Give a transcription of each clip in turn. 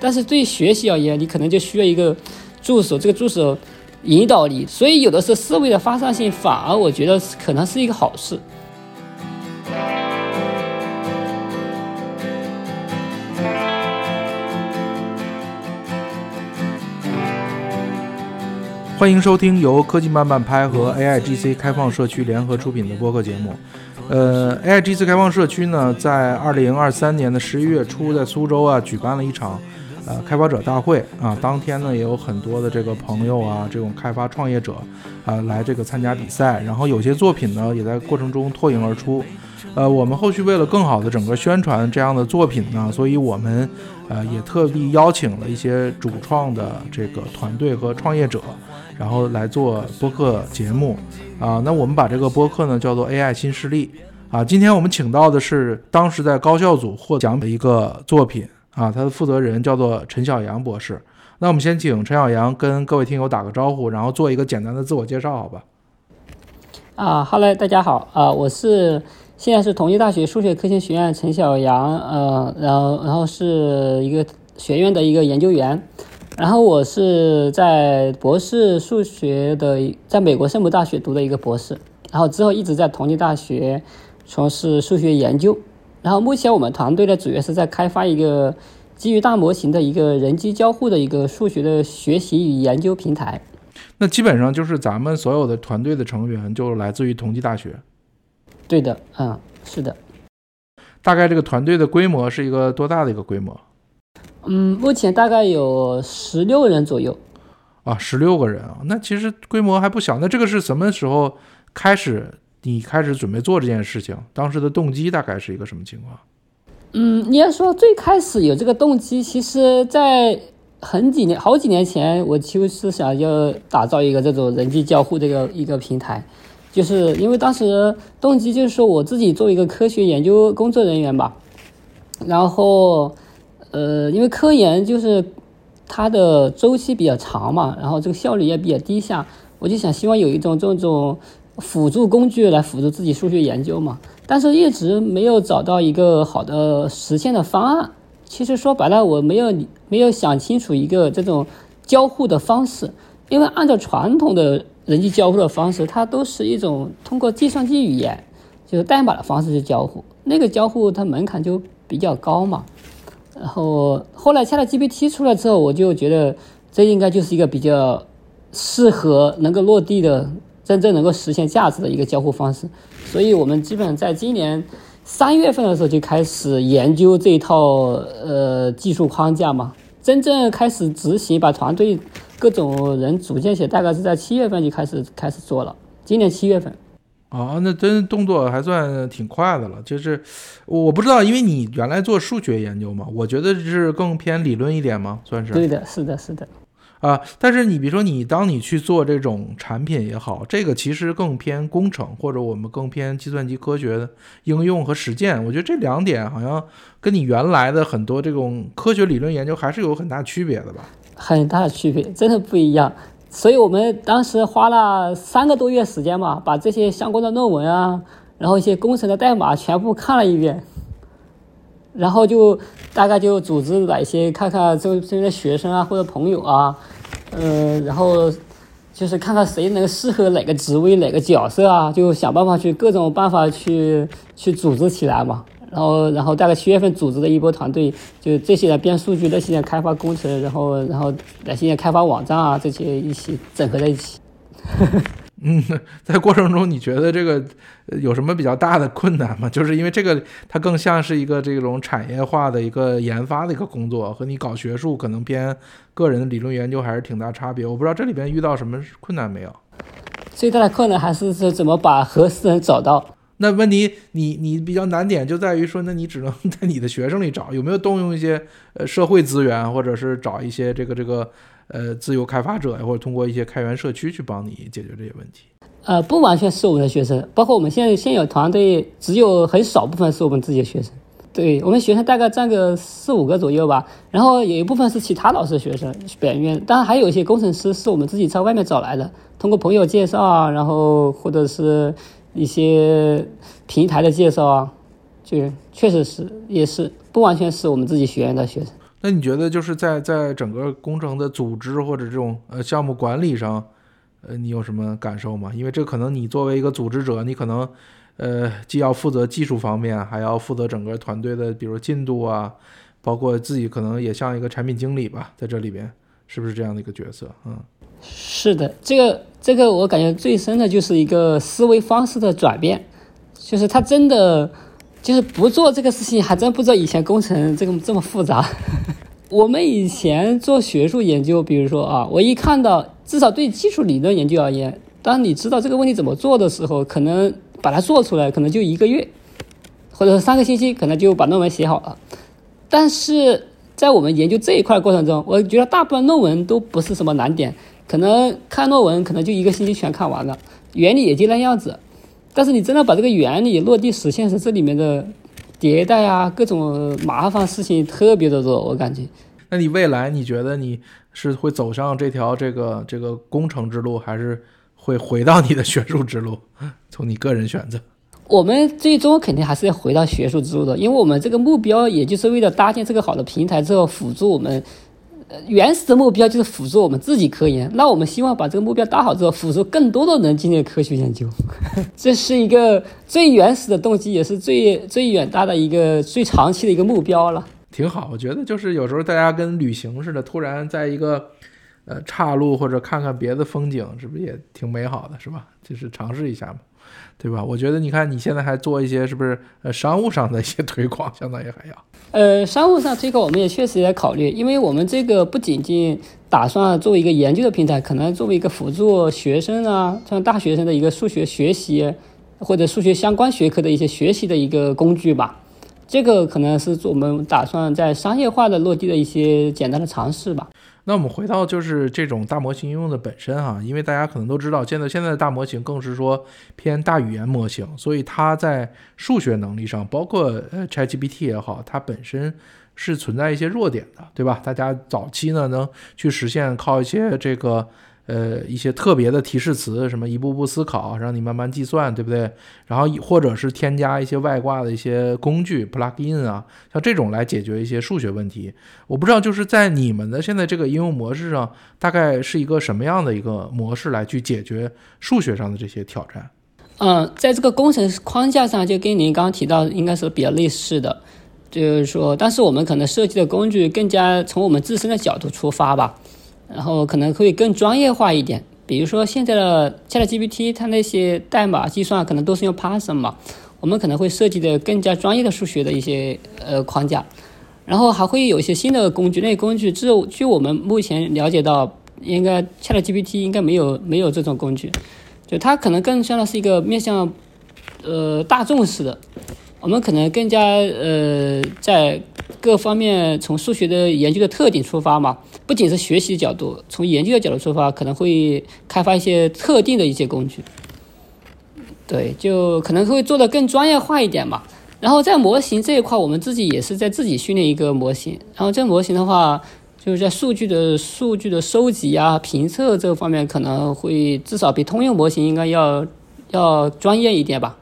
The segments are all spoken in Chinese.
但是对学习而言，你可能就需要一个助手，这个助手引导你，所以有的时候思维的发散性反而我觉得可能是一个好事。欢迎收听由科技慢慢拍和 AIGC 开放社区联合出品的播客节目。呃，AIGC 开放社区呢，在二零二三年的十一月初，在苏州啊举办了一场呃开发者大会啊。当天呢，也有很多的这个朋友啊，这种开发创业者啊来这个参加比赛。然后有些作品呢，也在过程中脱颖而出。呃，我们后续为了更好的整个宣传这样的作品呢，所以我们呃也特地邀请了一些主创的这个团队和创业者。然后来做播客节目，啊，那我们把这个播客呢叫做 AI 新势力，啊，今天我们请到的是当时在高校组获奖的一个作品，啊，他的负责人叫做陈小阳博士。那我们先请陈小阳跟各位听友打个招呼，然后做一个简单的自我介绍，好吧？啊哈喽，大家好，啊，我是现在是同济大学数学科学学院陈小阳，呃，然后然后是一个学院的一个研究员。然后我是在博士数学的，在美国圣母大学读的一个博士，然后之后一直在同济大学从事数学研究。然后目前我们团队呢，主要是在开发一个基于大模型的一个人机交互的一个数学的学习与研究平台。那基本上就是咱们所有的团队的成员就来自于同济大学。对的，嗯，是的。大概这个团队的规模是一个多大的一个规模？嗯，目前大概有十六人左右，啊，十六个人啊，那其实规模还不小。那这个是什么时候开始？你开始准备做这件事情？当时的动机大概是一个什么情况？嗯，你要说最开始有这个动机，其实，在很几年、好几年前，我就是想要打造一个这种人机交互这个一个平台，就是因为当时动机就是说我自己作为一个科学研究工作人员吧，然后。呃，因为科研就是它的周期比较长嘛，然后这个效率也比较低下，我就想希望有一种这种辅助工具来辅助自己数学研究嘛，但是一直没有找到一个好的实现的方案。其实说白了，我没有没有想清楚一个这种交互的方式，因为按照传统的人机交互的方式，它都是一种通过计算机语言，就是代码的方式去交互，那个交互它门槛就比较高嘛。然后后来 ChatGPT 出来之后，我就觉得这应该就是一个比较适合能够落地的、真正能够实现价值的一个交互方式。所以我们基本在今年三月份的时候就开始研究这一套呃技术框架嘛，真正开始执行，把团队各种人组建起来，大概是在七月份就开始开始做了。今年七月份。哦，那真动作还算挺快的了。就是我不知道，因为你原来做数学研究嘛，我觉得是更偏理论一点吗？算是。对的，是的，是的。啊，但是你比如说，你当你去做这种产品也好，这个其实更偏工程，或者我们更偏计算机科学的应用和实践。我觉得这两点好像跟你原来的很多这种科学理论研究还是有很大区别的吧？很大的区别，真的不一样。所以我们当时花了三个多月时间嘛，把这些相关的论文啊，然后一些工程的代码全部看了一遍，然后就大概就组织哪些看看周边的学生啊或者朋友啊，嗯，然后就是看看谁能适合哪个职位哪个角色啊，就想办法去各种办法去去组织起来嘛。然后，然后大概七月份组织的一波团队，就这些人编数据，那些人开发工程，然后，然后那些人开发网站啊，这些一起整合在一起。嗯，在过程中你觉得这个有什么比较大的困难吗？就是因为这个它更像是一个这种产业化的一个研发的一个工作，和你搞学术可能偏个人的理论研究还是挺大差别。我不知道这里边遇到什么困难没有？最大的困难还是是怎么把合适人找到。那问题，你你比较难点就在于说，那你只能在你的学生里找，有没有动用一些呃社会资源，或者是找一些这个这个呃自由开发者，或者通过一些开源社区去帮你解决这些问题？呃，不完全是我们的学生，包括我们现在现有团队，只有很少部分是我们自己的学生。对我们学生大概占个四五个左右吧，然后有一部分是其他老师的学生，本院，当然还有一些工程师是我们自己在外面找来的，通过朋友介绍啊，然后或者是。一些平台的介绍啊，就确实是也是不完全是我们自己学院的学生。那你觉得就是在在整个工程的组织或者这种呃项目管理上，呃，你有什么感受吗？因为这可能你作为一个组织者，你可能呃既要负责技术方面，还要负责整个团队的，比如进度啊，包括自己可能也像一个产品经理吧，在这里边是不是这样的一个角色？嗯，是的，这个这个我感觉最深的就是一个思维方式的转变，就是他真的。就是不做这个事情，还真不知道以前工程这个这么复杂。我们以前做学术研究，比如说啊，我一看到，至少对基础理论研究而言，当你知道这个问题怎么做的时候，可能把它做出来，可能就一个月，或者三个星期，可能就把论文写好了。但是在我们研究这一块过程中，我觉得大部分论文都不是什么难点，可能看论文可能就一个星期全看完了，原理也就那样子。但是你真的把这个原理落地实现时，这里面的迭代啊，各种麻烦事情特别的多，我感觉。那你未来你觉得你是会走上这条这个这个工程之路，还是会回到你的学术之路？从你个人选择，我们最终肯定还是要回到学术之路的，因为我们这个目标也就是为了搭建这个好的平台之后，辅助我们。原始的目标就是辅助我们自己科研，那我们希望把这个目标搭好之后，辅助更多的人进行科学研究，这是一个最原始的动机，也是最最远大的一个最长期的一个目标了。挺好，我觉得就是有时候大家跟旅行似的，突然在一个呃岔路或者看看别的风景，是不是也挺美好的，是吧？就是尝试一下嘛。对吧？我觉得你看你现在还做一些是不是呃商务上的一些推广，相当于还要呃商务上这个我们也确实也考虑，因为我们这个不仅仅打算作为一个研究的平台，可能作为一个辅助学生啊，像大学生的一个数学学习或者数学相关学科的一些学习的一个工具吧。这个可能是我们打算在商业化的落地的一些简单的尝试吧。那我们回到就是这种大模型应用的本身哈，因为大家可能都知道，现在现在的大模型更是说偏大语言模型，所以它在数学能力上，包括呃 ChatGPT 也好，它本身是存在一些弱点的，对吧？大家早期呢能去实现靠一些这个。呃，一些特别的提示词，什么一步步思考，让你慢慢计算，对不对？然后或者是添加一些外挂的一些工具，plugin 啊，像这种来解决一些数学问题。我不知道就是在你们的现在这个应用模式上，大概是一个什么样的一个模式来去解决数学上的这些挑战？嗯，在这个工程框架上，就跟您刚刚提到，应该是比较类似的，就是说，但是我们可能设计的工具更加从我们自身的角度出发吧。然后可能会更专业化一点，比如说现在的 ChatGPT，它那些代码计算可能都是用 Python 嘛，我们可能会设计的更加专业的数学的一些呃框架，然后还会有一些新的工具，那些工具，据据我们目前了解到，应该 ChatGPT 应该没有没有这种工具，就它可能更像的是一个面向呃大众式的，我们可能更加呃在。各方面从数学的研究的特点出发嘛，不仅是学习角度，从研究的角度出发，可能会开发一些特定的一些工具。对，就可能会做的更专业化一点嘛。然后在模型这一块，我们自己也是在自己训练一个模型。然后这模型的话，就是在数据的数据的收集啊、评测这方面，可能会至少比通用模型应该要要专业一点吧。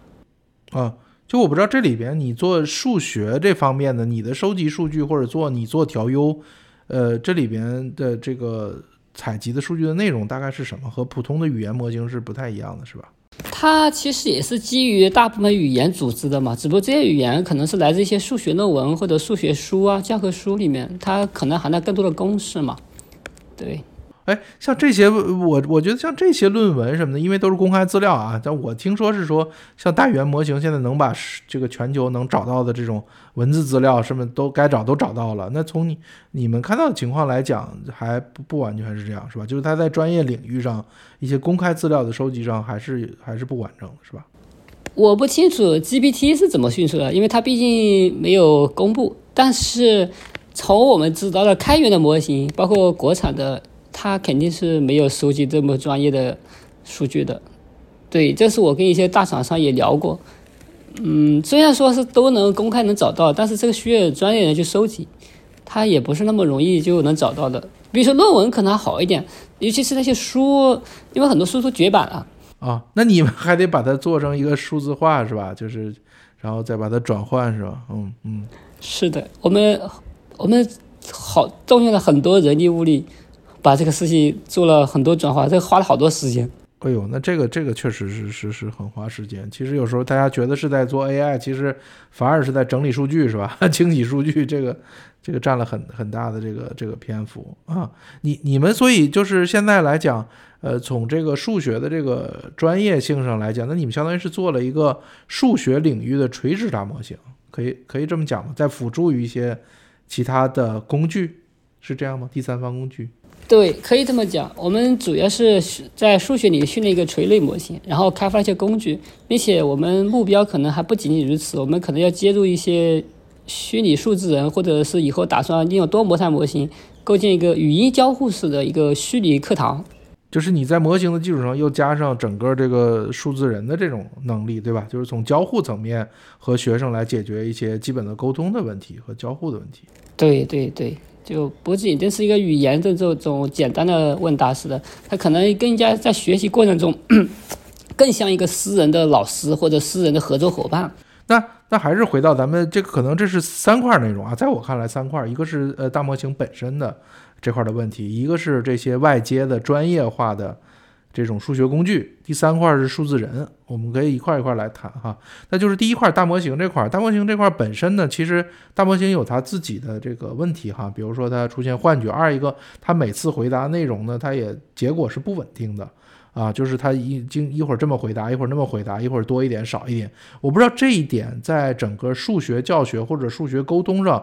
啊。就我不知道这里边你做数学这方面的，你的收集数据或者做你做调优，呃，这里边的这个采集的数据的内容大概是什么？和普通的语言模型是不太一样的，是吧？它其实也是基于大部分语言组织的嘛，只不过这些语言可能是来自一些数学论文或者数学书啊、教科书里面，它可能含带更多的公式嘛，对。哎，像这些我我觉得像这些论文什么的，因为都是公开资料啊。但我听说是说，像大语言模型现在能把这个全球能找到的这种文字资料，什么都该找都找到了。那从你你们看到的情况来讲，还不不完全是这样，是吧？就是它在专业领域上一些公开资料的收集上，还是还是不完整，是吧？我不清楚 GPT 是怎么训出的，因为它毕竟没有公布。但是从我们知道的开源的模型，包括国产的。他肯定是没有收集这么专业的数据的，对，这是我跟一些大厂商也聊过。嗯，虽然说是都能公开能找到，但是这个需要专业人去收集，它也不是那么容易就能找到的。比如说论文可能还好一点，尤其是那些书，因为很多书都绝版了。啊，那你们还得把它做成一个数字化是吧？就是，然后再把它转换是吧？嗯嗯，是的，我们我们。好动用了很多人力物力，把这个事情做了很多转化，这花了好多时间。哎呦，那这个这个确实是是是很花时间。其实有时候大家觉得是在做 AI，其实反而是在整理数据，是吧？清洗数据，这个这个占了很很大的这个这个篇幅啊。你你们所以就是现在来讲，呃，从这个数学的这个专业性上来讲，那你们相当于是做了一个数学领域的垂直大模型，可以可以这么讲吗？在辅助于一些其他的工具，是这样吗？第三方工具？对，可以这么讲。我们主要是在数学里训练一个垂类模型，然后开发一些工具，并且我们目标可能还不仅仅如此，我们可能要接入一些虚拟数字人，或者是以后打算利用多模态模型构建一个语音交互式的一个虚拟课堂。就是你在模型的基础上又加上整个这个数字人的这种能力，对吧？就是从交互层面和学生来解决一些基本的沟通的问题和交互的问题。对对对。就不仅仅是一个语言的这种简单的问答式的，他可能更加在学习过程中，更像一个私人的老师或者私人的合作伙伴。那那还是回到咱们这个，可能这是三块内容啊，在我看来三块，一个是呃大模型本身的这块的问题，一个是这些外接的专业化的。这种数学工具，第三块是数字人，我们可以一块一块来谈哈。那就是第一块大模型这块，大模型这块本身呢，其实大模型有它自己的这个问题哈，比如说它出现幻觉，二一个它每次回答内容呢，它也结果是不稳定的啊，就是它一经一会儿这么回答，一会儿那么回答，一会儿多一点少一点，我不知道这一点在整个数学教学或者数学沟通上。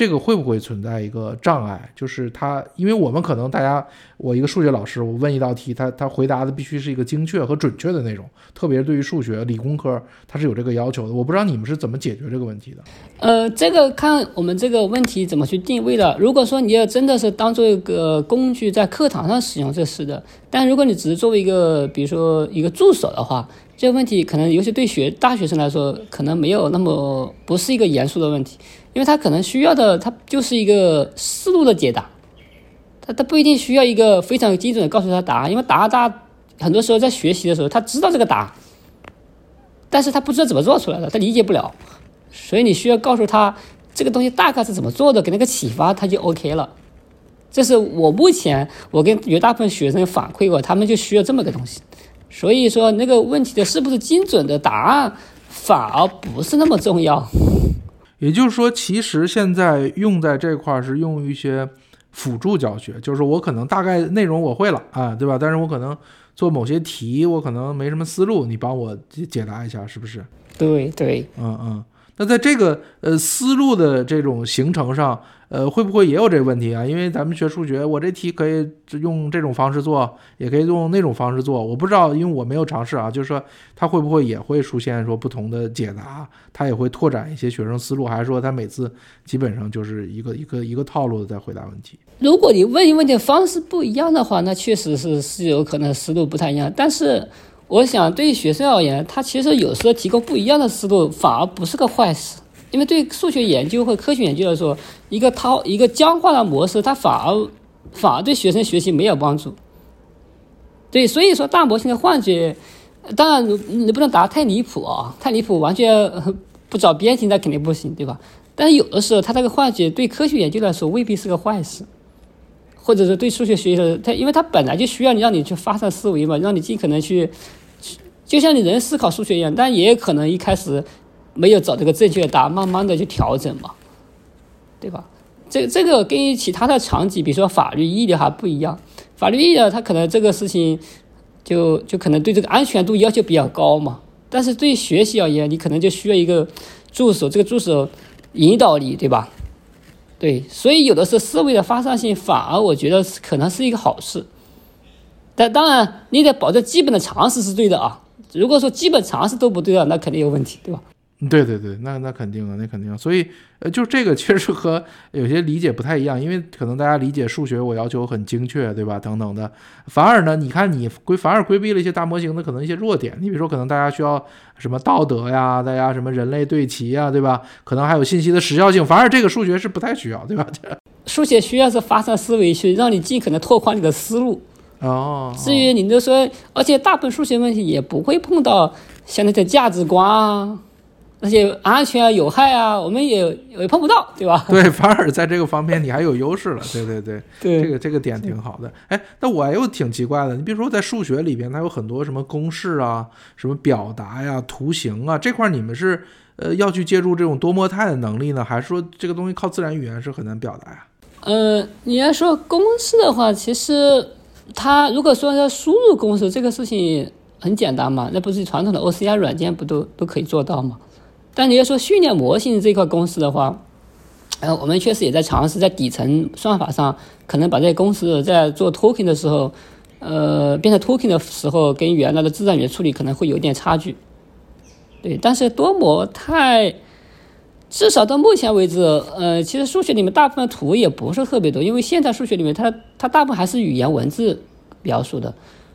这个会不会存在一个障碍？就是他，因为我们可能大家，我一个数学老师，我问一道题，他他回答的必须是一个精确和准确的内容，特别是对于数学理工科，他是有这个要求的。我不知道你们是怎么解决这个问题的？呃，这个看我们这个问题怎么去定位的。如果说你要真的是当做一个工具在课堂上使用，这是的。但如果你只是作为一个，比如说一个助手的话，这个问题可能尤其对学大学生来说，可能没有那么不是一个严肃的问题。因为他可能需要的，他就是一个思路的解答，他他不一定需要一个非常精准的告诉他答案，因为答案大很多时候在学习的时候，他知道这个答案，但是他不知道怎么做出来的，他理解不了，所以你需要告诉他这个东西大概是怎么做的，给那个启发，他就 OK 了。这是我目前我跟绝大部分学生反馈过，他们就需要这么个东西，所以说那个问题的是不是精准的答案，反而不是那么重要。也就是说，其实现在用在这块儿是用一些辅助教学，就是我可能大概内容我会了啊，对吧？但是我可能做某些题，我可能没什么思路，你帮我解答一下，是不是？对对，嗯嗯。那在这个呃思路的这种形成上。呃，会不会也有这个问题啊？因为咱们学数学，我这题可以用这种方式做，也可以用那种方式做。我不知道，因为我没有尝试啊。就是说，它会不会也会出现说不同的解答？它也会拓展一些学生思路，还是说它每次基本上就是一个一个一个套路的在回答问题？如果你问一问题方式不一样的话，那确实是是有可能思路不太一样。但是，我想对学生而言，他其实有时候提供不一样的思路，反而不是个坏事。因为对数学研究或科学研究来说，一个套一个僵化的模式，它反而反而对学生学习没有帮助。对，所以说大模型的幻觉，当然你不能答太离谱啊，太离谱完全不找边形那肯定不行，对吧？但是有的时候，它这个幻觉对科学研究来说未必是个坏事，或者说对数学学习的，它因为它本来就需要你让你去发散思维嘛，让你尽可能去，就像你人思考数学一样，但也可能一开始。没有找这个正确的答案，慢慢的去调整嘛，对吧？这这个跟其他的场景，比如说法律、医疗还不一样。法律、医疗它可能这个事情就就可能对这个安全度要求比较高嘛。但是对学习而言，你可能就需要一个助手，这个助手引导你，对吧？对，所以有的时候思维的发散性反而我觉得可能是一个好事。但当然，你得保证基本的常识是对的啊。如果说基本常识都不对啊，那肯定有问题，对吧？对对对，那那肯定啊，那肯定。所以，呃，就这个确实和有些理解不太一样，因为可能大家理解数学，我要求很精确，对吧？等等的。反而呢，你看你规反而规避了一些大模型的可能一些弱点。你比如说，可能大家需要什么道德呀，大家什么人类对齐呀，对吧？可能还有信息的时效性。反而这个数学是不太需要，对吧？数学需要是发散思维，去让你尽可能拓宽你的思路。哦。至于你就说，而且大部分数学问题也不会碰到像那些价值观啊。那些安全啊、有害啊，我们也也碰不到，对吧？对，反而在这个方面你还有优势了。对对对，对，这个这个点挺好的。哎，那我又挺奇怪的，你比如说在数学里边，它有很多什么公式啊、什么表达呀、图形啊这块，你们是呃要去借助这种多模态的能力呢，还是说这个东西靠自然语言是很难表达呀？呃，你要说公式的话，其实它如果说要输入公式，这个事情很简单嘛，那不是传统的 OCR 软件不都都可以做到吗？但你要说训练模型这块公式的话，呃，我们确实也在尝试在底层算法上，可能把这些公式在做 token 的时候，呃，变成 token 的时候，跟原来的自然语言处理可能会有点差距。对，但是多模态，至少到目前为止，呃，其实数学里面大部分图也不是特别多，因为现在数学里面它它大部分还是语言文字描述的，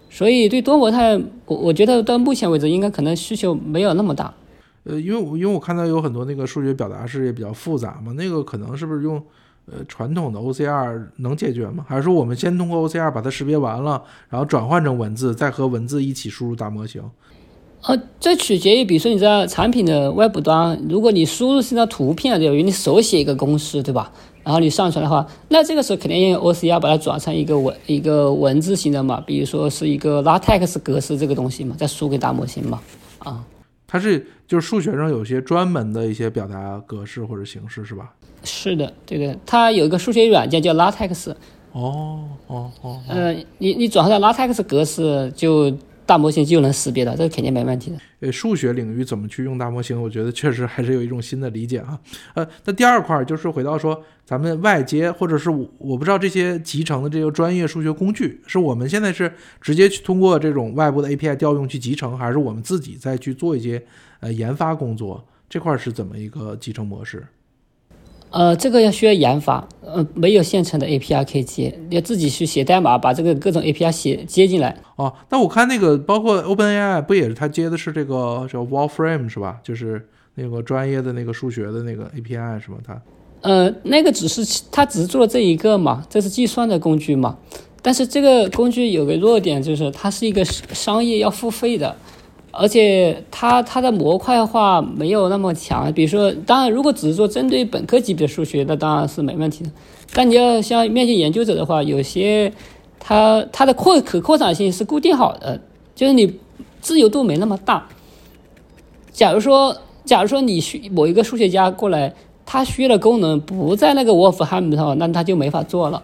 所以对多模态，我我觉得到目前为止应该可能需求没有那么大。呃，因为我因为我看到有很多那个数学表达式也比较复杂嘛，那个可能是不是用呃传统的 OCR 能解决吗？还是说我们先通过 OCR 把它识别完了，然后转换成文字，再和文字一起输入大模型？呃，这取决于，比如说你在产品的外部端，如果你输入是张图片，对于？你手写一个公式，对吧？然后你上传的话，那这个时候肯定要用 OCR 把它转成一个文一个文字型的嘛，比如说是一个 LaTeX 格式这个东西嘛，再输给大模型嘛，啊。它是就是数学上有些专门的一些表达格式或者形式是吧？是的，对的，它有一个数学软件叫 LaTeX。哦哦哦。呃，你你转换到 LaTeX 格式就。大模型就能识别的，这个肯定没问题的。呃，数学领域怎么去用大模型？我觉得确实还是有一种新的理解啊。呃，那第二块就是回到说，咱们外接或者是我我不知道这些集成的这个专业数学工具，是我们现在是直接去通过这种外部的 API 调用去集成，还是我们自己再去做一些呃研发工作？这块是怎么一个集成模式？呃，这个要需要研发，呃，没有现成的 API 可以接，要自己去写代码，把这个各种 API 写接进来。哦，那我看那个包括 OpenAI 不也是它接的是这个叫 Wolfram 是吧？就是那个专业的那个数学的那个 API 是吧？它，呃，那个只是它只是做了这一个嘛，这是计算的工具嘛。但是这个工具有个弱点，就是它是一个商业要付费的。而且它它的模块化没有那么强，比如说，当然如果只是说针对本科级别的数学，那当然是没问题的。但你要像面向研究者的话，有些它它的扩可扩展性是固定好的，就是你自由度没那么大。假如说，假如说你需某一个数学家过来，他需要的功能不在那个 Wolfram 上，那他就没法做了。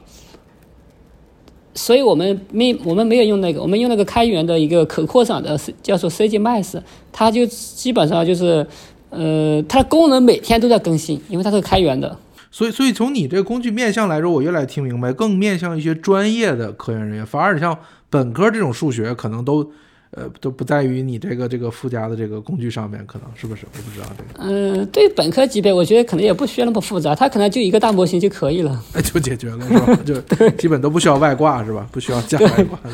所以我们没我们没有用那个，我们用那个开源的一个可扩展的，叫做 CGMax，它就基本上就是，呃，它的功能每天都在更新，因为它是开源的。所以，所以从你这个工具面向来说，我越来越听明白，更面向一些专业的科研人员，反而你像本科这种数学可能都。呃，都不在于你这个这个附加的这个工具上面，可能是不是？我不知道这个。嗯，对本科级别，我觉得可能也不需要那么复杂，它可能就一个大模型就可以了，就解决了，是吧？就基本都不需要外挂，是吧？不需要加外挂的。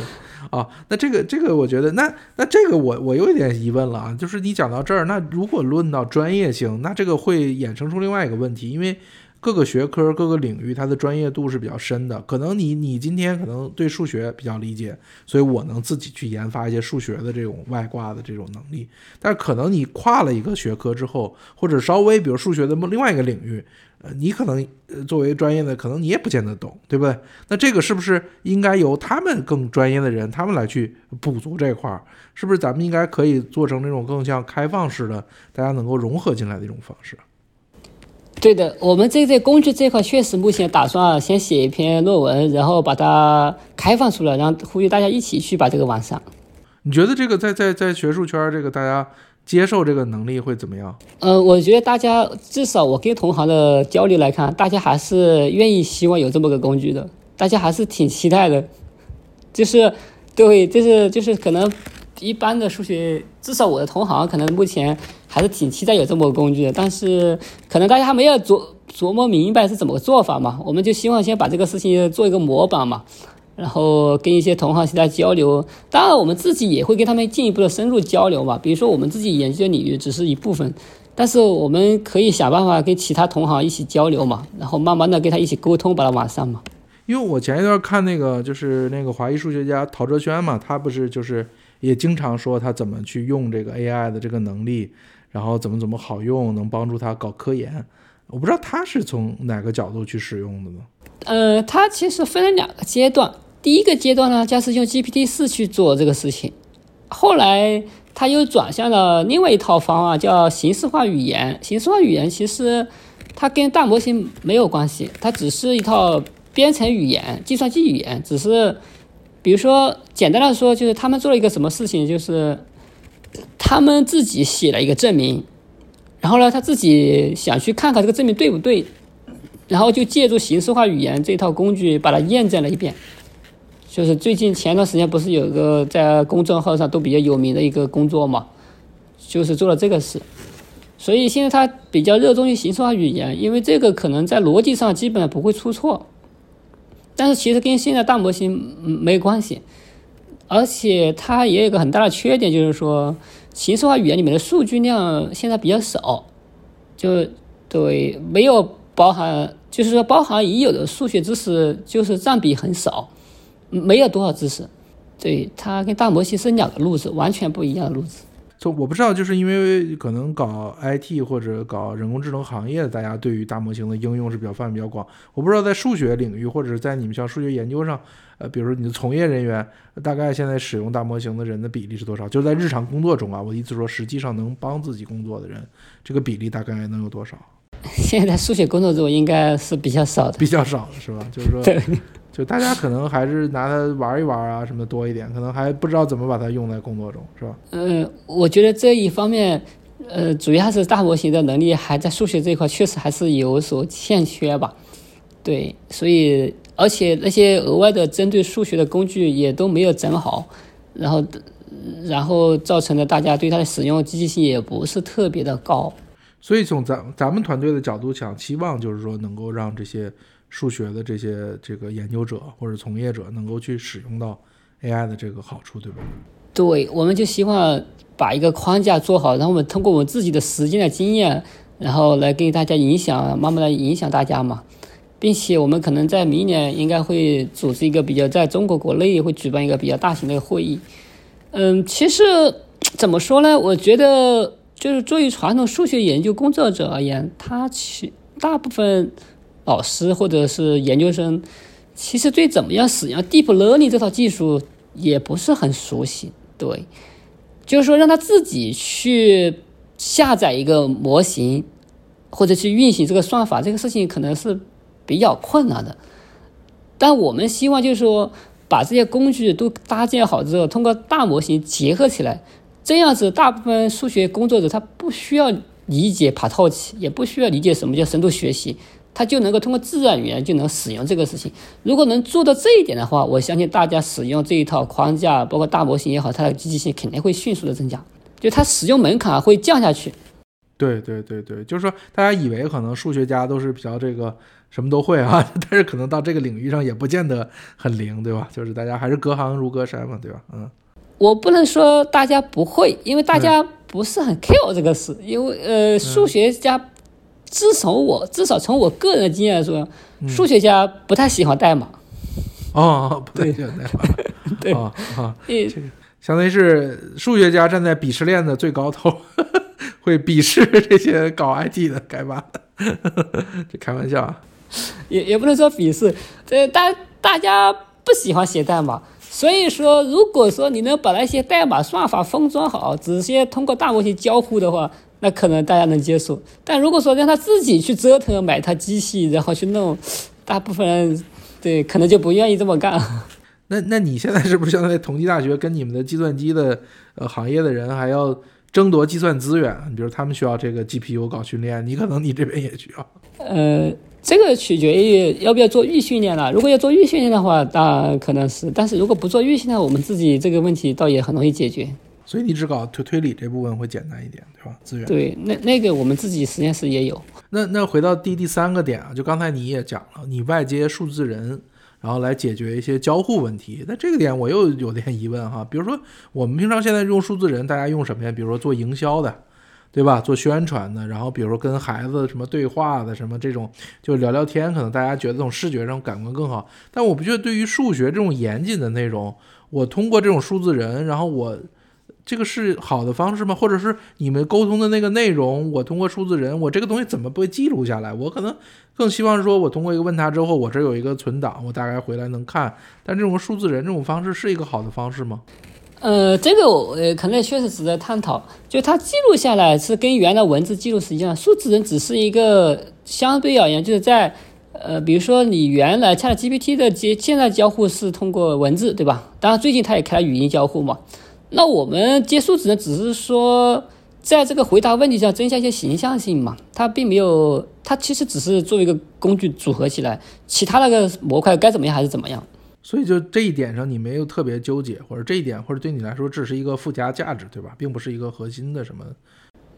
啊，那这个这个，我觉得那那这个我我有一点疑问了啊，就是你讲到这儿，那如果论到专业性，那这个会衍生出另外一个问题，因为。各个学科、各个领域，它的专业度是比较深的。可能你你今天可能对数学比较理解，所以我能自己去研发一些数学的这种外挂的这种能力。但是可能你跨了一个学科之后，或者稍微比如数学的另外一个领域，呃，你可能作为专业的，可能你也不见得懂，对不对？那这个是不是应该由他们更专业的人，他们来去补足这块儿？是不是咱们应该可以做成那种更像开放式的，大家能够融合进来的一种方式？对的，我们这这工具这块确实目前打算先写一篇论文，然后把它开放出来，然后呼吁大家一起去把这个完善。你觉得这个在在在学术圈这个大家接受这个能力会怎么样？呃，我觉得大家至少我跟同行的交流来看，大家还是愿意希望有这么个工具的，大家还是挺期待的。就是对，就是就是可能。一般的数学，至少我的同行可能目前还是挺期待有这么个工具的，但是可能大家还没有琢琢磨明白是怎么个做法嘛。我们就希望先把这个事情做一个模板嘛，然后跟一些同行其他交流。当然，我们自己也会跟他们进一步的深入交流嘛。比如说，我们自己研究的领域只是一部分，但是我们可以想办法跟其他同行一起交流嘛，然后慢慢的跟他一起沟通，把它完善嘛。因为我前一段看那个就是那个华裔数学家陶哲轩嘛，他不是就是。也经常说他怎么去用这个 AI 的这个能力，然后怎么怎么好用，能帮助他搞科研。我不知道他是从哪个角度去使用的呢？呃，他其实分了两个阶段。第一个阶段呢，就是用 GPT 四去做这个事情，后来他又转向了另外一套方案，叫形式化语言。形式化语言其实它跟大模型没有关系，它只是一套编程语言、计算机语言。只是比如说，简单的说，就是他们做了一个什么事情，就是他们自己写了一个证明，然后呢，他自己想去看看这个证明对不对，然后就借助形式化语言这套工具把它验证了一遍。就是最近前段时间不是有个在公众号上都比较有名的一个工作嘛，就是做了这个事，所以现在他比较热衷于形式化语言，因为这个可能在逻辑上基本上不会出错，但是其实跟现在大模型没关系，而且它也有个很大的缺点，就是说形式化语言里面的数据量现在比较少，就对没有包含，就是说包含已有的数学知识就是占比很少。没有多少知识，对它跟大模型是两个路子，完全不一样的路子。就我不知道，就是因为可能搞 IT 或者搞人工智能行业，大家对于大模型的应用是比较范围比较广。我不知道在数学领域或者在你们像数学研究上，呃，比如说你的从业人员，大概现在使用大模型的人的比例是多少？就是在日常工作中啊，我意思说，实际上能帮自己工作的人，这个比例大概能有多少？现在数学工作中应该是比较少的，比较少是吧？就是说。对。就大家可能还是拿它玩一玩啊，什么多一点，可能还不知道怎么把它用在工作中，是吧？嗯，我觉得这一方面，呃，主要是大模型的能力还在数学这一块确实还是有所欠缺吧。对，所以而且那些额外的针对数学的工具也都没有整好，然后然后造成了大家对它的使用积极性也不是特别的高。所以从咱咱们团队的角度讲，期望就是说能够让这些。数学的这些这个研究者或者从业者能够去使用到 AI 的这个好处，对吧？对，我们就希望把一个框架做好，然后我们通过我们自己的实践的经验，然后来给大家影响，慢慢的影响大家嘛。并且我们可能在明年应该会组织一个比较在中国国内会举办一个比较大型的会议。嗯，其实怎么说呢？我觉得就是作为传统数学研究工作者而言，他其大部分。老师或者是研究生，其实对怎么样使用 deep learning 这套技术也不是很熟悉。对，就是说让他自己去下载一个模型，或者去运行这个算法，这个事情可能是比较困难的。但我们希望就是说，把这些工具都搭建好之后，通过大模型结合起来，这样子大部分数学工作者他不需要理解爬套器，也不需要理解什么叫深度学习。它就能够通过自然语言就能使用这个事情。如果能做到这一点的话，我相信大家使用这一套框架，包括大模型也好，它的积极性肯定会迅速的增加，就它使用门槛会降下去。对对对对，就是说大家以为可能数学家都是比较这个什么都会啊，但是可能到这个领域上也不见得很灵，对吧？就是大家还是隔行如隔山嘛，对吧？嗯，我不能说大家不会，因为大家不是很 care 这个事，因为呃，数学家。至少我至少从我个人的经验来说，数学家不太喜欢代码。哦，不太喜欢代码。对啊啊，这个相当于是数学家站在鄙视链的最高头，会鄙视这些搞 IT 的开发。这开玩笑啊，也也不能说鄙视，这大大家不喜欢写代码。所以说，如果说你能把那些代码算法封装好，直接通过大模型交互的话。那可能大家能接受，但如果说让他自己去折腾买台机器，然后去弄，大部分人对可能就不愿意这么干。那那你现在是不是相当于同济大学跟你们的计算机的呃行业的人还要争夺计算资源？你比如他们需要这个 GPU 搞训练，你可能你这边也需要。呃，这个取决于要不要做预训练了。如果要做预训练的话，那可能是；但是如果不做预训练，我们自己这个问题倒也很容易解决。所以你只搞推推理这部分会简单一点，对吧？资源对，那那个我们自己实验室也有。那那回到第第三个点啊，就刚才你也讲了，你外接数字人，然后来解决一些交互问题。那这个点我又有点疑问哈，比如说我们平常现在用数字人，大家用什么呀？比如说做营销的，对吧？做宣传的，然后比如说跟孩子什么对话的，什么这种就聊聊天，可能大家觉得这种视觉上感官更好。但我不觉得对于数学这种严谨的内容，我通过这种数字人，然后我。这个是好的方式吗？或者是你们沟通的那个内容，我通过数字人，我这个东西怎么被记录下来？我可能更希望说，我通过一个问他之后，我这有一个存档，我大概回来能看。但这种数字人这种方式是一个好的方式吗？呃，这个呃可能确实值得探讨。就它记录下来是跟原来文字记录是一样，数字人只是一个相对而言，就是在呃，比如说你原来 ChatGPT 的接现在交互是通过文字，对吧？当然最近它也开了语音交互嘛。那我们接数字呢只是说在这个回答问题上增加一些形象性嘛，它并没有，它其实只是作为一个工具组合起来，其他那个模块该怎么样还是怎么样。所以就这一点上，你没有特别纠结，或者这一点，或者对你来说，只是一个附加价值，对吧？并不是一个核心的什么。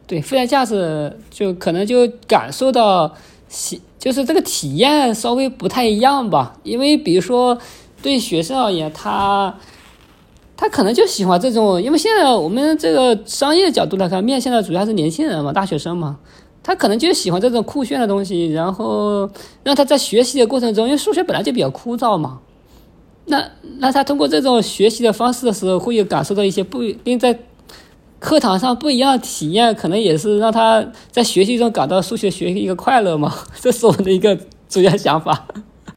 对，附加价值就可能就感受到，喜就是这个体验稍微不太一样吧。因为比如说对学生而言，他他可能就喜欢这种，因为现在我们这个商业角度来看，面向的主要是年轻人嘛，大学生嘛，他可能就喜欢这种酷炫的东西，然后让他在学习的过程中，因为数学本来就比较枯燥嘛。那那他通过这种学习的方式的时候，会有感受到一些不一定在课堂上不一样的体验，可能也是让他在学习中感到数学学习一个快乐嘛。这是我的一个主要想法。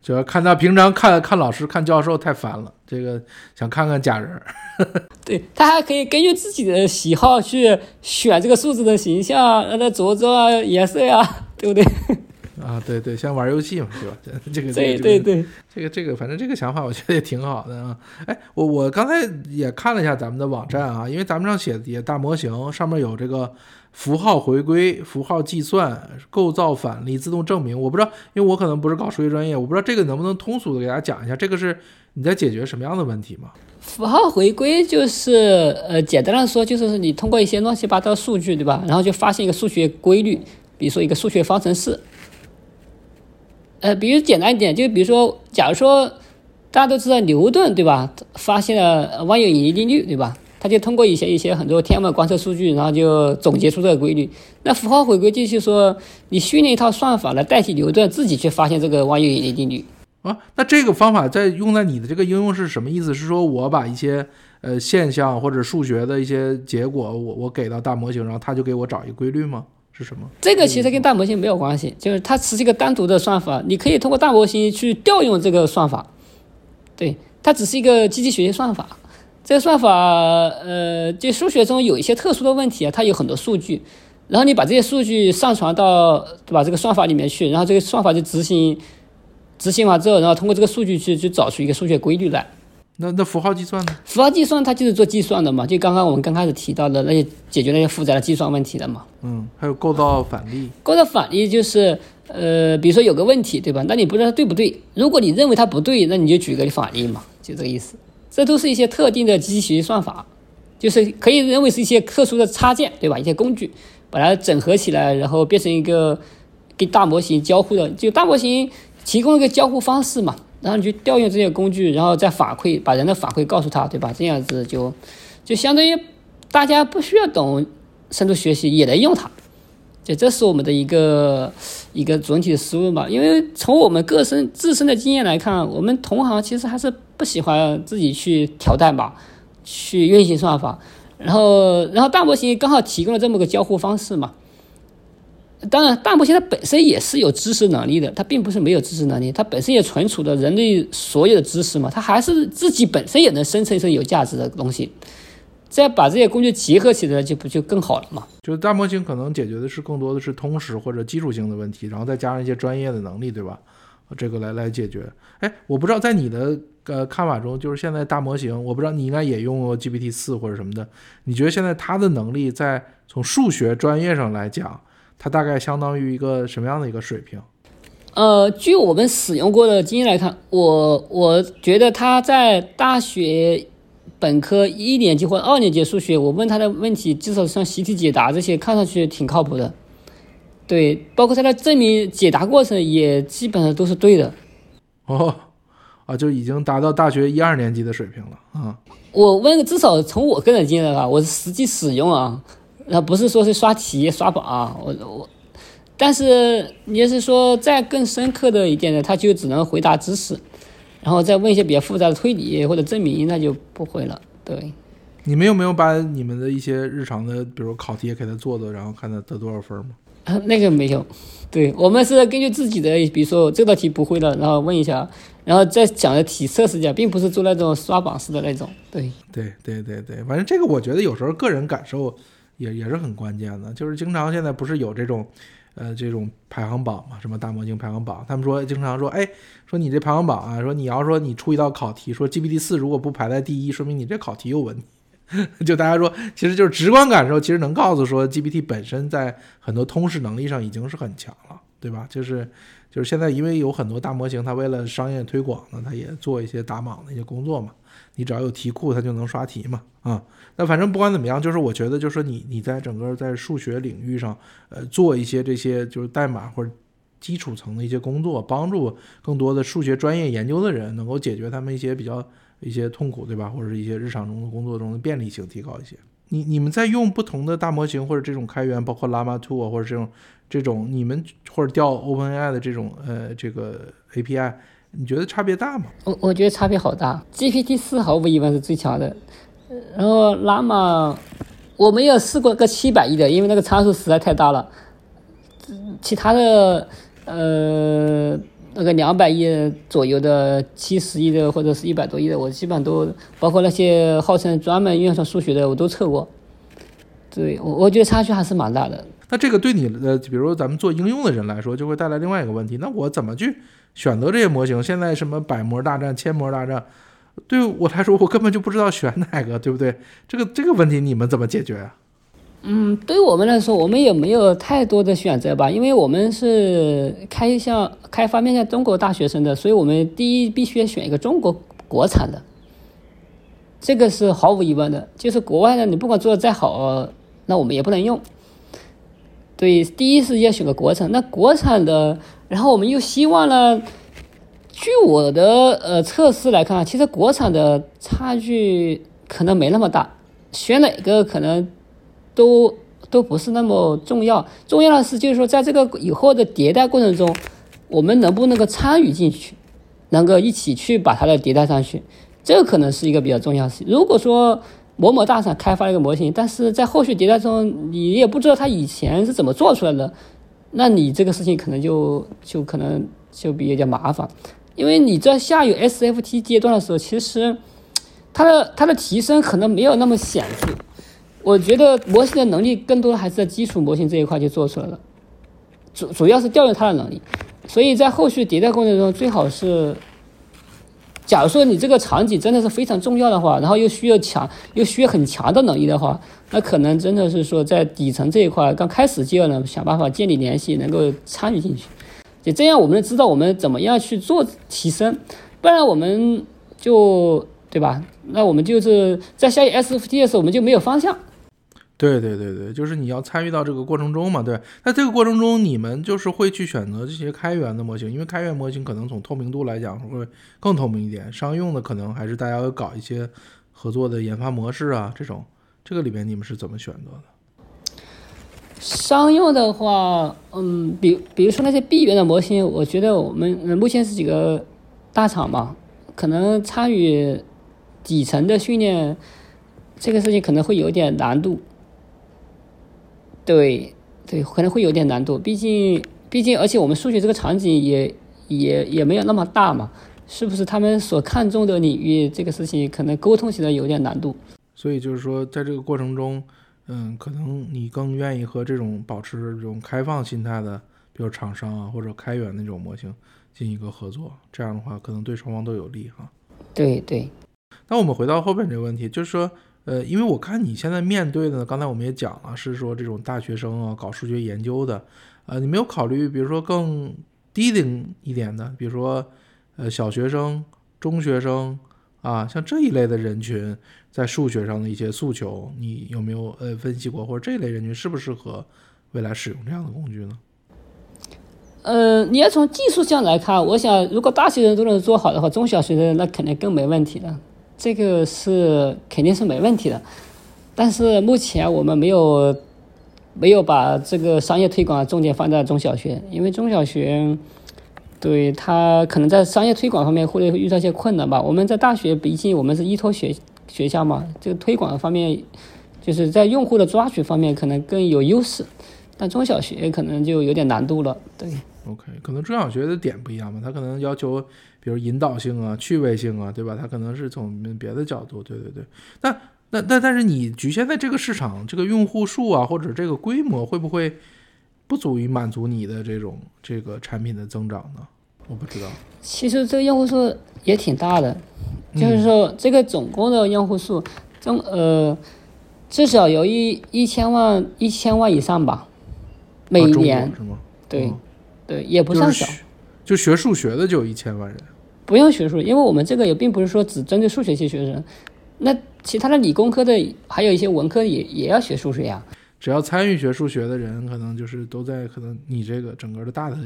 主要看他平常看看老师看教授太烦了，这个想看看假人。对他还可以根据自己的喜好去选这个数字的形象，让它着装啊、颜色呀，对不对？啊，对对，像玩游戏嘛，对吧？这个对对对，这个这个，反正这个想法我觉得也挺好的啊。哎，我我刚才也看了一下咱们的网站啊，因为咱们上写的也大模型，上面有这个符号回归、符号计算、构造反例、自动证明。我不知道，因为我可能不是搞数学专业，我不知道这个能不能通俗的给大家讲一下，这个是你在解决什么样的问题吗？符号回归就是呃，简单的说就是你通过一些乱七八糟数据，对吧？然后就发现一个数学规律，比如说一个数学方程式。呃，比如简单一点，就比如说，假如说大家都知道牛顿对吧，发现了万有引力定律对吧？他就通过一些一些很多天文观测数据，然后就总结出这个规律。那符号回归就是说，你训练一套算法来代替牛顿自己去发现这个万有引力定律啊。那这个方法在用在你的这个应用是什么意思？是说我把一些呃现象或者数学的一些结果，我我给到大模型，然后它就给我找一个规律吗？是什么？这个其实跟大模型没有关系，就是它只是一个单独的算法，你可以通过大模型去调用这个算法。对，它只是一个机器学习算法。这个算法，呃，就数学中有一些特殊的问题啊，它有很多数据，然后你把这些数据上传到对吧这个算法里面去，然后这个算法就执行，执行完之后，然后通过这个数据去去找出一个数学规律来。那那符号计算呢？符号计算它就是做计算的嘛，就刚刚我们刚开始提到的那些解决那些复杂的计算问题的嘛。嗯，还有构造反例。构造反例就是，呃，比如说有个问题，对吧？那你不知道它对不对？如果你认为它不对，那你就举个反例嘛，就这个意思。这都是一些特定的机器学习算法，就是可以认为是一些特殊的插件，对吧？一些工具把它整合起来，然后变成一个跟大模型交互的，就大模型提供一个交互方式嘛。然后你去调用这些工具，然后再反馈，把人的反馈告诉他，对吧？这样子就就相当于大家不需要懂深度学习也能用它，就这是我们的一个一个总体的思路嘛。因为从我们个身自身的经验来看，我们同行其实还是不喜欢自己去调代码、去运行算法，然后然后大模型刚好提供了这么个交互方式嘛。当然，大模型它本身也是有知识能力的，它并不是没有知识能力，它本身也存储了人类所有的知识嘛，它还是自己本身也能生成一些有价值的东西。再把这些工具结合起来，就不就更好了嘛？就是大模型可能解决的是更多的是通识或者基础性的问题，然后再加上一些专业的能力，对吧？这个来来解决。哎，我不知道在你的呃看法中，就是现在大模型，我不知道你应该也用过 GPT 四或者什么的，你觉得现在它的能力在从数学专业上来讲？它大概相当于一个什么样的一个水平？呃，据我们使用过的经验来看，我我觉得它在大学本科一年级或二年级数学，我问他的问题，至少像习题解答这些，看上去挺靠谱的。对，包括他的证明解答过程也基本上都是对的。哦，啊，就已经达到大学一二年级的水平了啊！我问，至少从我个人经验啊，我是实际使用啊。那不是说是刷题刷榜，啊我我，但是你要是说再更深刻的一点呢，他就只能回答知识，然后再问一些比较复杂的推理或者证明，那就不会了。对，你们有没有把你们的一些日常的，比如考题也给他做做，然后看他得多少分吗？啊，那个没有，对我们是根据自己的，比如说这道题不会了，然后问一下，然后再讲的题测试一下，并不是做那种刷榜式的那种。对，对对对对，反正这个我觉得有时候个人感受也也是很关键的，就是经常现在不是有这种，呃，这种排行榜嘛，什么大模型排行榜，他们说经常说，哎，说你这排行榜啊，说你要说你出一道考题，说 GPT 四如果不排在第一，说明你这考题有问题。就大家说，其实就是直观感受，其实能告诉说，GPT 本身在很多通识能力上已经是很强了，对吧？就是就是现在，因为有很多大模型，它为了商业推广呢，它也做一些打榜的一些工作嘛。你只要有题库，它就能刷题嘛。啊，那反正不管怎么样，就是我觉得，就是说你你在整个在数学领域上，呃，做一些这些就是代码或者基础层的一些工作，帮助更多的数学专业研究的人能够解决他们一些比较。一些痛苦，对吧？或者是一些日常中的工作中的便利性提高一些。你你们在用不同的大模型或者这种开源，包括 Llama 2啊，或者这种这种你们或者调 OpenAI 的这种呃这个 API，你觉得差别大吗？我我觉得差别好大。GPT 四毫无疑问是最强的，然后 Llama 我没有试过个七百亿的，因为那个参数实在太大了。其他的呃。那个两百亿左右的、七十亿的或者是一百多亿的，我基本上都包括那些号称专门运算数学的，我都测过。对我，我觉得差距还是蛮大的。那这个对你的，比如说咱们做应用的人来说，就会带来另外一个问题：那我怎么去选择这些模型？现在什么百模大战、千模大战，对我来说，我根本就不知道选哪个，对不对？这个这个问题你们怎么解决啊？嗯，对于我们来说，我们也没有太多的选择吧，因为我们是开向开发面向中国大学生的，所以我们第一必须要选一个中国国产的，这个是毫无疑问的。就是国外的，你不管做的再好，那我们也不能用。对，第一是要选个国产，那国产的，然后我们又希望呢，据我的呃测试来看，其实国产的差距可能没那么大，选哪个可能。都都不是那么重要，重要的是就是说，在这个以后的迭代过程中，我们能不能够参与进去，能够一起去把它的迭代上去，这个可能是一个比较重要的事情。如果说某某大厂开发了一个模型，但是在后续迭代中，你也不知道它以前是怎么做出来的，那你这个事情可能就就可能就比较麻烦，因为你在下有 SFT 阶段的时候，其实它的它的提升可能没有那么显著。我觉得模型的能力更多的还是在基础模型这一块就做出来了，主主要是调用它的能力，所以在后续迭代过程中，最好是，假如说你这个场景真的是非常重要的话，然后又需要强又需要很强的能力的话，那可能真的是说在底层这一块刚开始就要能想办法建立联系，能够参与进去，就这样我们知道我们怎么样去做提升，不然我们就对吧？那我们就是在下 SFT 的时候，我们就没有方向。对对对对，就是你要参与到这个过程中嘛，对。那这个过程中，你们就是会去选择这些开源的模型，因为开源模型可能从透明度来讲会更透明一点。商用的可能还是大家要搞一些合作的研发模式啊，这种。这个里面你们是怎么选择的？商用的话，嗯，比比如说那些闭源的模型，我觉得我们目前是几个大厂嘛，可能参与底层的训练，这个事情可能会有点难度。对，对，可能会有点难度，毕竟，毕竟，而且我们数学这个场景也也也没有那么大嘛，是不是？他们所看重的领域，这个事情可能沟通起来有点难度。所以就是说，在这个过程中，嗯，可能你更愿意和这种保持这种开放心态的，比如厂商啊，或者开源那种模型进行一个合作，这样的话，可能对双方都有利哈。对对。那我们回到后边这个问题，就是说。呃，因为我看你现在面对的，刚才我们也讲了，是说这种大学生啊，搞数学研究的，呃，你没有考虑，比如说更低龄一点的，比如说呃小学生、中学生啊，像这一类的人群，在数学上的一些诉求，你有没有呃分析过，或者这类人群适不适合未来使用这样的工具呢？呃，你要从技术上来看，我想如果大学生都能做好的话，中小学生那肯定更没问题了。这个是肯定是没问题的，但是目前我们没有没有把这个商业推广重点放在中小学，因为中小学对他可能在商业推广方面会遇到一些困难吧。我们在大学，毕竟我们是依托学学校嘛，这个推广方面，就是在用户的抓取方面可能更有优势，但中小学可能就有点难度了。对，OK，可能中小学的点不一样嘛，他可能要求比如引导性啊、趣味性啊，对吧？他可能是从别的角度，对对对。那那那但是你局限在这个市场、这个用户数啊，或者这个规模，会不会不足以满足你的这种这个产品的增长呢？我不知道。其实这个用户数也挺大的，就是说这个总共的用户数，中呃至少有一一千万一千万以上吧，每一年是吗？对对，也不算少。就学数学的就有一千万人。不用学数，因为我们这个也并不是说只针对数学系学生，那其他的理工科的还有一些文科也也要学数学呀。只要参与学数学的人，可能就是都在可能你这个整个的大的。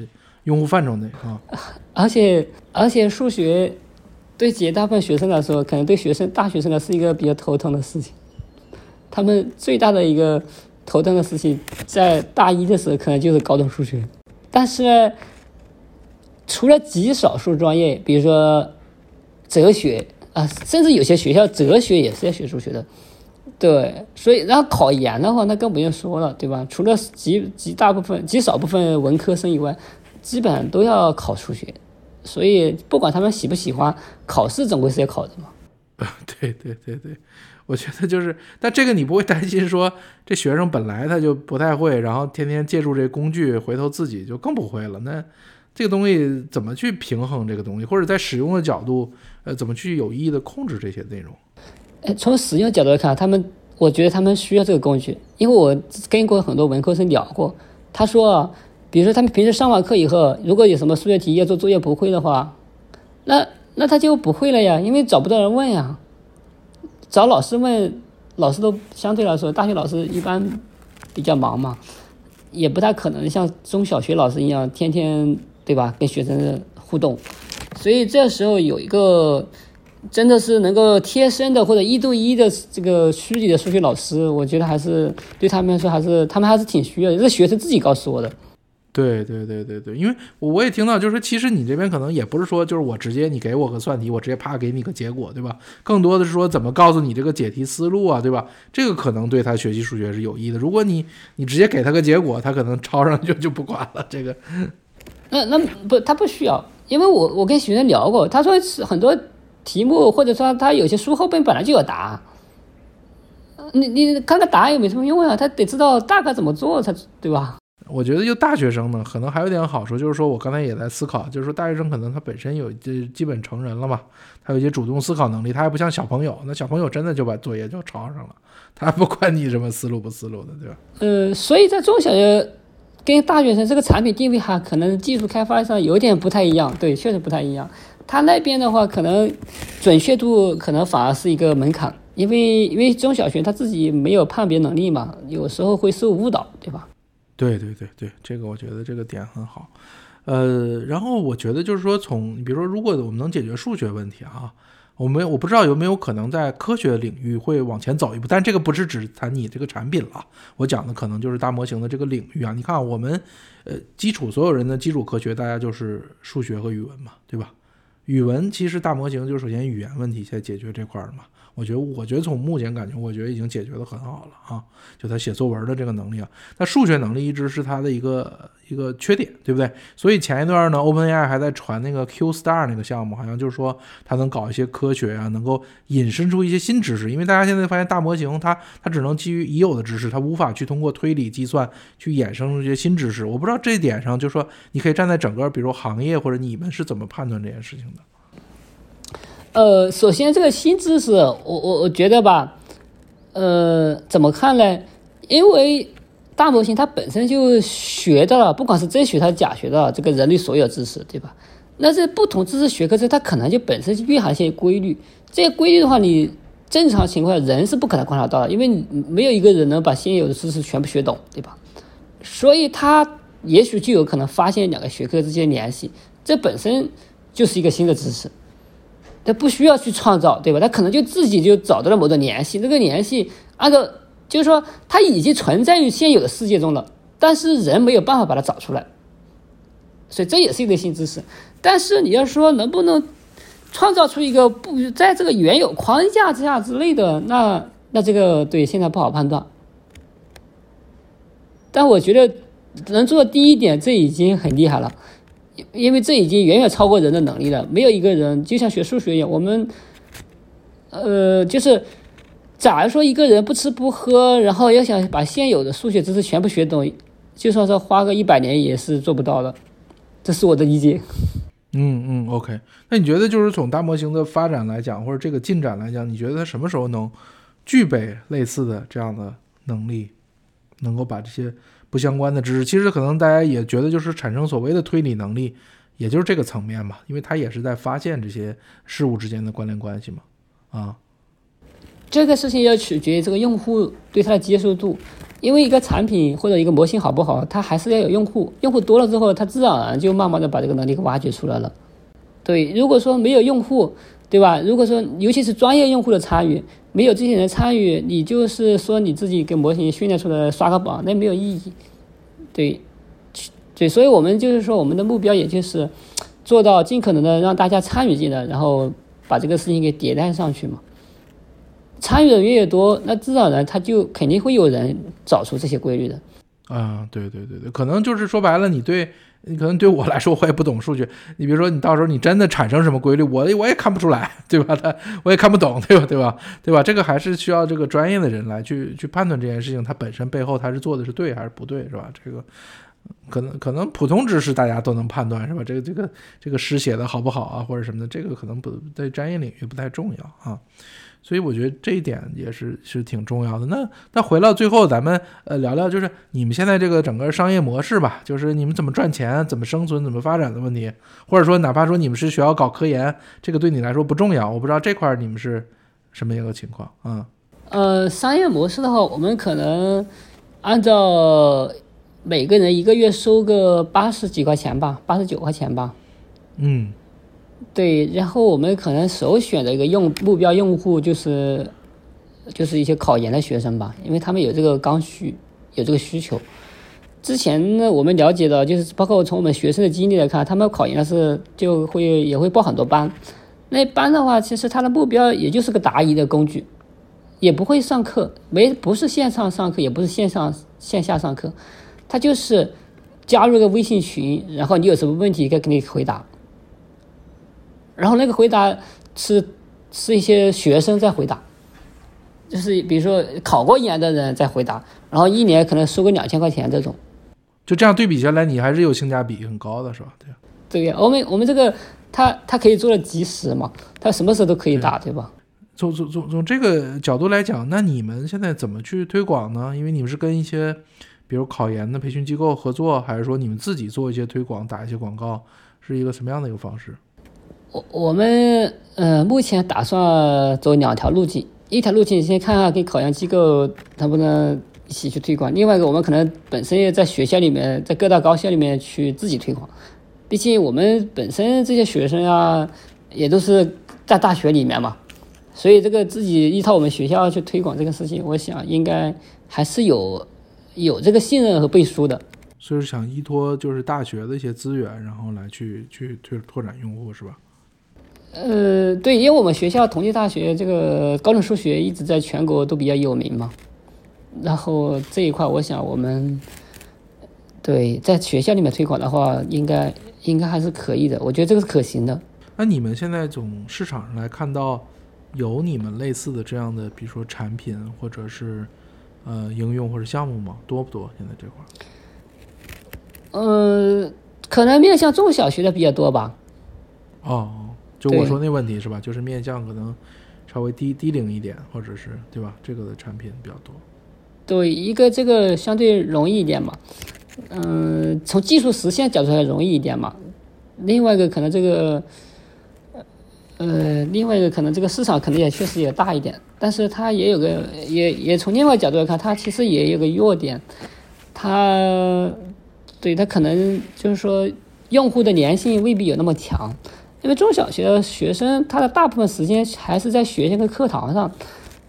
用户范畴内啊，而且而且数学对绝大部分学生来说，可能对学生大学生来说是一个比较头疼的事情。他们最大的一个头疼的事情，在大一的时候可能就是高等数学。但是，除了极少数专业，比如说哲学啊，甚至有些学校哲学也是要学数学的。对，所以然后考研的话，那更不用说了，对吧？除了极极大部分、极少部分文科生以外。基本上都要考数学，所以不管他们喜不喜欢，考试总归是要考的嘛。对对对对，我觉得就是，但这个你不会担心说这学生本来他就不太会，然后天天借助这工具，回头自己就更不会了。那这个东西怎么去平衡这个东西，或者在使用的角度，呃，怎么去有意义的控制这些内容？呃，从使用角度来看，他们我觉得他们需要这个工具，因为我跟过很多文科生聊过，他说。比如说，他们平时上完课以后，如果有什么数学题要做作业不会的话，那那他就不会了呀，因为找不到人问呀。找老师问，老师都相对来说，大学老师一般比较忙嘛，也不太可能像中小学老师一样天天对吧跟学生互动。所以这时候有一个真的是能够贴身的或者一对一的这个虚拟的数学老师，我觉得还是对他们来说还是他们还是挺需要的。这学生自己告诉我的。对对对对对，因为我也听到，就是说，其实你这边可能也不是说，就是我直接你给我个算题，我直接啪给你个结果，对吧？更多的是说怎么告诉你这个解题思路啊，对吧？这个可能对他学习数学是有益的。如果你你直接给他个结果，他可能抄上就就不管了。这个，那那不他不需要，因为我我跟学生聊过，他说是很多题目或者说他有些书后边本来就有答案，你你看个答案也没什么用啊，他得知道大概怎么做才对吧？我觉得就大学生呢，可能还有点好处，就是说我刚才也在思考，就是说大学生可能他本身有这基本成人了嘛，他有一些主动思考能力，他还不像小朋友，那小朋友真的就把作业就抄上了，他不管你什么思路不思路的，对吧？呃，所以在中小学跟大学生这个产品定位哈，可能技术开发上有点不太一样，对，确实不太一样。他那边的话，可能准确度可能反而是一个门槛，因为因为中小学他自己没有判别能力嘛，有时候会受误导，对吧？对对对对，这个我觉得这个点很好，呃，然后我觉得就是说，从比如说，如果我们能解决数学问题啊，我们我不知道有没有可能在科学领域会往前走一步，但这个不是只谈你这个产品了，我讲的可能就是大模型的这个领域啊。你看我们，呃，基础所有人的基础科学，大家就是数学和语文嘛，对吧？语文其实大模型就首先语言问题先解决这块儿嘛。我觉得，我觉得从目前感觉，我觉得已经解决的很好了啊！就他写作文的这个能力啊，那数学能力一直是他的一个一个缺点，对不对？所以前一段呢，OpenAI 还在传那个 Q Star 那个项目，好像就是说他能搞一些科学啊，能够引申出一些新知识。因为大家现在发现大模型它它只能基于已有的知识，它无法去通过推理计算去衍生出一些新知识。我不知道这一点上，就说你可以站在整个比如行业或者你们是怎么判断这件事情的？呃，首先这个新知识，我我我觉得吧，呃，怎么看呢？因为大模型它本身就学到了，不管是真学还是假学的这个人类所有知识，对吧？那这不同知识学科，这它可能就本身就蕴含一些规律。这些规律的话，你正常情况下人是不可能观察到的，因为没有一个人能把现有的知识全部学懂，对吧？所以他也许就有可能发现两个学科之间联系，这本身就是一个新的知识。他不需要去创造，对吧？他可能就自己就找到了某种联系，这个联系按照就是说，它已经存在于现有的世界中了，但是人没有办法把它找出来，所以这也是一个新知识。但是你要说能不能创造出一个不在这个原有框架之下之类的，那那这个对现在不好判断。但我觉得能做第一点，这已经很厉害了，因为这已经远远超过人的能力了。没有一个人就像学数学一样，我们呃，就是假如说一个人不吃不喝，然后要想把现有的数学知识全部学懂，就算是花个一百年也是做不到的。这是我的理解。嗯嗯，OK。那你觉得就是从大模型的发展来讲，或者这个进展来讲，你觉得它什么时候能具备类似的这样的能力，能够把这些不相关的知识，其实可能大家也觉得就是产生所谓的推理能力，也就是这个层面嘛，因为它也是在发现这些事物之间的关联关系嘛。啊，这个事情要取决于这个用户对它的接受度。因为一个产品或者一个模型好不好，它还是要有用户，用户多了之后，它自然而然就慢慢的把这个能力给挖掘出来了。对，如果说没有用户，对吧？如果说尤其是专业用户的参与，没有这些人参与，你就是说你自己给模型训练出来刷个榜，那没有意义。对，对，所以我们就是说，我们的目标也就是做到尽可能的让大家参与进来，然后把这个事情给迭代上去嘛。参与的人越多，那自然而然他就肯定会有人找出这些规律的。啊，对对对对，可能就是说白了，你对你可能对我来说，我也不懂数据。你比如说，你到时候你真的产生什么规律，我我也看不出来，对吧？他我也看不懂，对吧？对吧？对吧？这个还是需要这个专业的人来去去判断这件事情，它本身背后他是做的是对还是不对，是吧？这个可能可能普通知识大家都能判断，是吧？这个这个这个诗写的好不好啊，或者什么的，这个可能不在专业领域不太重要啊。所以我觉得这一点也是是挺重要的。那那回到最后，咱们呃聊聊，就是你们现在这个整个商业模式吧，就是你们怎么赚钱、怎么生存、怎么发展的问题，或者说哪怕说你们是学校搞科研，这个对你来说不重要。我不知道这块你们是什么一个情况啊？呃，商业模式的话，我们可能按照每个人一个月收个八十几块钱吧，八十九块钱吧。嗯。对，然后我们可能首选的一个用目标用户就是，就是一些考研的学生吧，因为他们有这个刚需，有这个需求。之前呢，我们了解到，就是包括从我们学生的经历来看，他们考研的是就会也会报很多班。那班的话，其实他的目标也就是个答疑的工具，也不会上课，没不是线上上课，也不是线上线下上课，他就是加入个微信群，然后你有什么问题，该给你回答。然后那个回答是是一些学生在回答，就是比如说考过研的人在回答，然后一年可能收个两千块钱这种，就这样对比下来，你还是有性价比很高的是吧？对。对呀，我们我们这个他他可以做的及时嘛，他什么时候都可以打，对吧？从从从从这个角度来讲，那你们现在怎么去推广呢？因为你们是跟一些比如考研的培训机构合作，还是说你们自己做一些推广，打一些广告，是一个什么样的一个方式？我我们呃目前打算走两条路径，一条路径先看看跟考研机构能不能一起去推广，另外一个我们可能本身也在学校里面，在各大高校里面去自己推广，毕竟我们本身这些学生啊也都是在大学里面嘛，所以这个自己依靠我们学校去推广这个事情，我想应该还是有有这个信任和背书的。所以想依托就是大学的一些资源，然后来去去推拓展用户，是吧？呃，对，因为我们学校同济大学这个高等数学一直在全国都比较有名嘛，然后这一块，我想我们对在学校里面推广的话，应该应该还是可以的，我觉得这个是可行的。那你们现在从市场上来看到有你们类似的这样的，比如说产品或者是呃应用或者项目吗？多不多？现在这块？呃，可能面向中小学的比较多吧。哦。就我说那问题是吧？就是面向可能稍微低低龄一点，或者是对吧？这个的产品比较多。对，一个这个相对容易一点嘛，嗯，从技术实现角度来容易一点嘛。另外一个可能这个，呃，另外一个可能这个市场可能也确实也大一点，但是它也有个也也从另外角度来看，它其实也有个弱点，它对它可能就是说用户的粘性未必有那么强。因为中小学的学生，他的大部分时间还是在学校跟课堂上，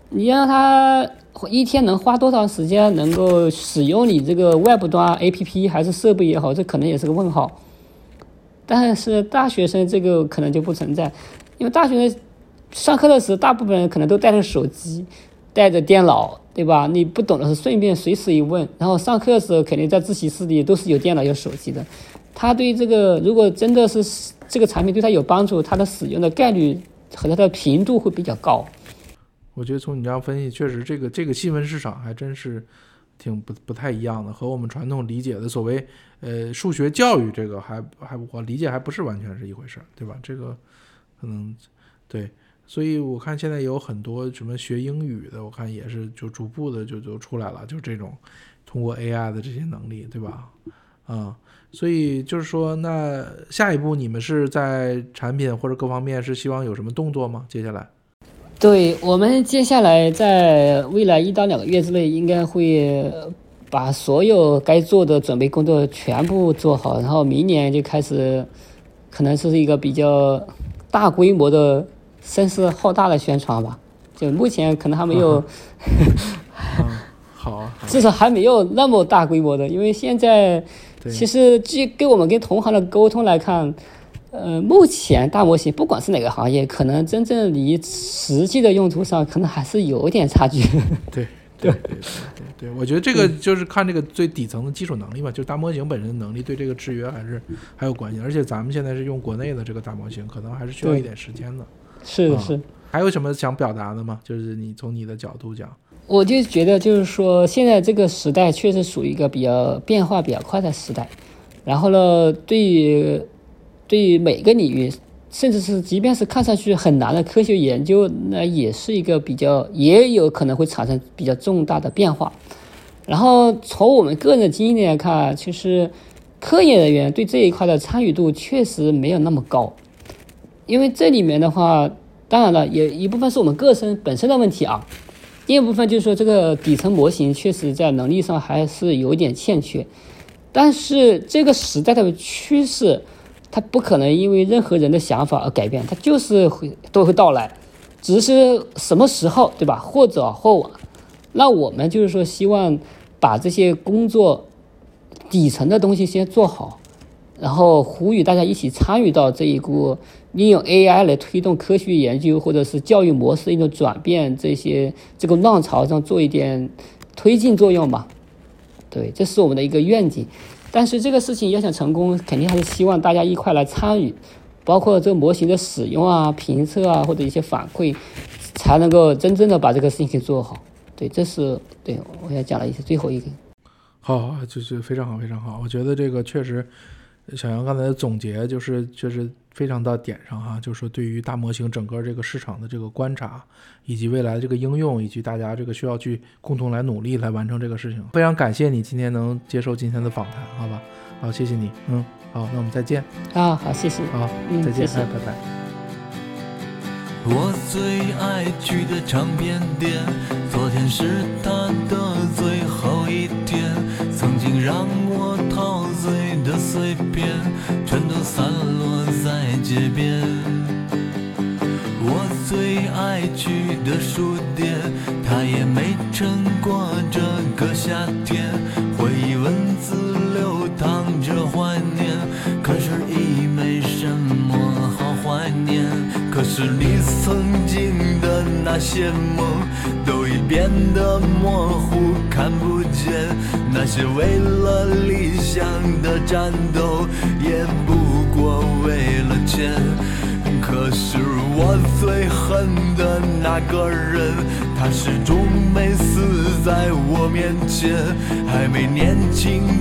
你让他一天能花多长时间能够使用你这个外部端 APP 还是设备也好，这可能也是个问号。但是大学生这个可能就不存在，因为大学生上课的时候，大部分人可能都带着手机，带着电脑，对吧？你不懂的时候顺便随时一问，然后上课的时候肯定在自习室里都是有电脑有手机的。他对这个如果真的是这个产品对他有帮助，他的使用的概率和它的频度会比较高。我觉得从你这样分析，确实这个这个细分市场还真是挺不不太一样的，和我们传统理解的所谓呃数学教育这个还还我理解还不是完全是一回事儿，对吧？这个可能对，所以我看现在有很多什么学英语的，我看也是就逐步的就就出来了，就这种通过 AI 的这些能力，对吧？啊，所以就是说，那下一步你们是在产品或者各方面是希望有什么动作吗？接下来？对我们接下来在未来一到两个月之内，应该会把所有该做的准备工作全部做好，然后明年就开始，可能是一个比较大规模的、声势浩大的宣传吧。就目前可能还没有，好，至少还没有那么大规模的，因为现在其实据跟我们跟同行的沟通来看。呃，目前大模型不管是哪个行业，可能真正离实际的用途上，可能还是有点差距。对 对对对对，我觉得这个就是看这个最底层的基础能力嘛，就是大模型本身的能力对这个制约还是还有关系。而且咱们现在是用国内的这个大模型，可能还是需要一点时间的。是是。还有什么想表达的吗？就是你从你的角度讲，我就觉得就是说，现在这个时代确实属于一个比较变化比较快的时代。然后呢，对于对于每个领域，甚至是即便是看上去很难的科学研究，那也是一个比较，也有可能会产生比较重大的变化。然后从我们个人的经验来看，其实科研人员对这一块的参与度确实没有那么高，因为这里面的话，当然了，也一部分是我们个身本身的问题啊，另一部分就是说这个底层模型确实在能力上还是有点欠缺。但是这个时代的趋势。它不可能因为任何人的想法而改变，它就是会都会到来，只是什么时候，对吧？或早或晚。那我们就是说，希望把这些工作底层的东西先做好，然后呼吁大家一起参与到这一股利用 AI 来推动科学研究或者是教育模式一种转变这些这个浪潮上做一点推进作用吧。对，这是我们的一个愿景。但是这个事情要想成功，肯定还是希望大家一块来参与，包括这个模型的使用啊、评测啊，或者一些反馈，才能够真正的把这个事情做好。对，这是对我要讲的一些最后一个。好，就是非常好，非常好。我觉得这个确实，小杨刚才的总结就是就是。非常到点上哈，就是说对于大模型整个这个市场的这个观察，以及未来这个应用，以及大家这个需要去共同来努力来完成这个事情。非常感谢你今天能接受今天的访谈，好吧？好，谢谢你。嗯，好，那我们再见。啊，好，谢谢。好，再见，拜拜。我最爱去的唱片店，昨天是他的最后一天，曾经让我陶醉的碎片，全都散落。在街边，我最爱去的书店，它也没撑过这个夏天。回忆文字流淌着怀念，可是已没什么好怀念。可是你曾经的那些梦，都已变得模糊看不见。那些为了理想的战斗，也不。过为了钱，可是我最恨的那个人，他始终没死在我面前，还没年轻